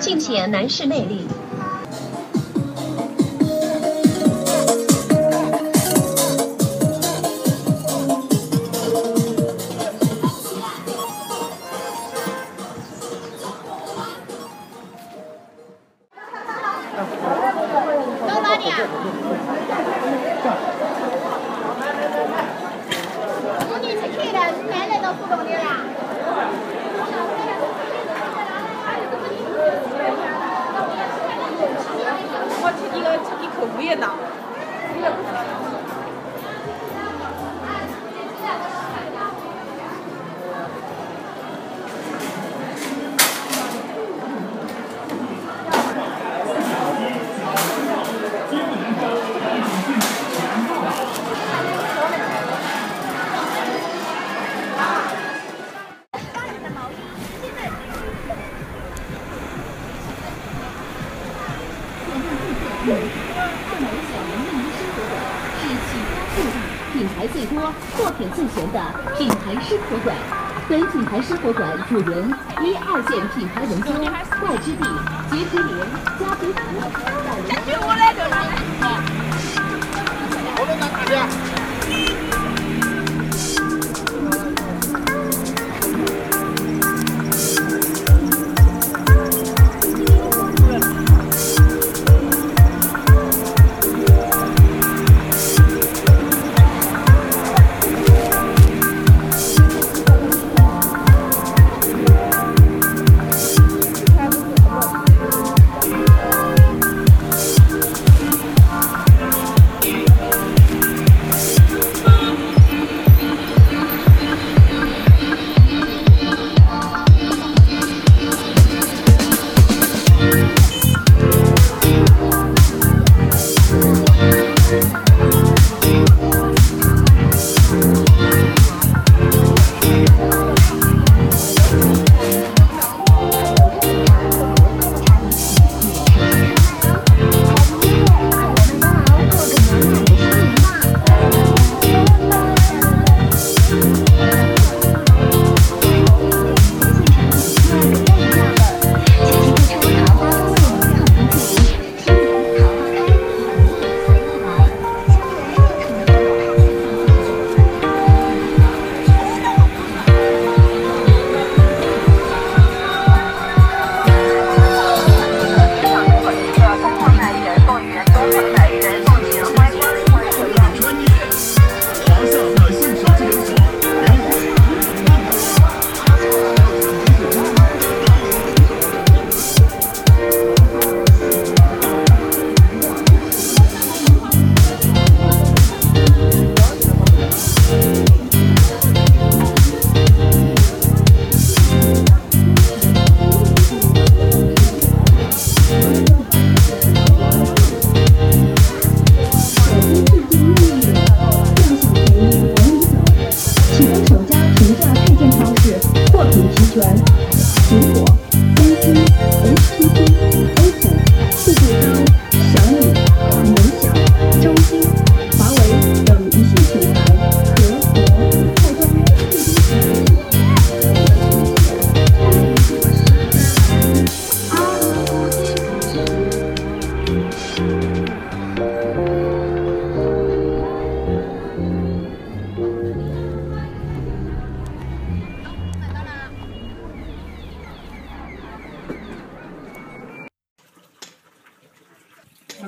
尽显男士魅力。到哪里啊？我你出去了，你奶奶到浦东的啦。我吃一个吃一口无言的品最全的品牌生活馆。本品牌生活馆主人一二线品牌人多，外之地结之联，嘉宾服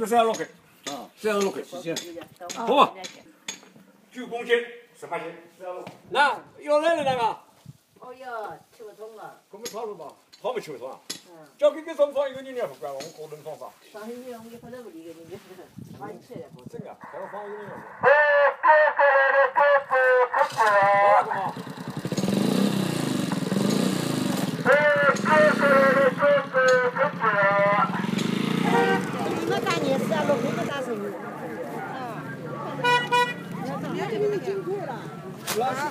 这个三十六块，啊，三十六块，谢谢。好吧，九公斤，十八斤，三十六。那要来了那个，哦哟，吃不通了。我们差不多吧，他们吃不上。交给给上上一个人也不管，我们个人放啥。上海女人我一个了，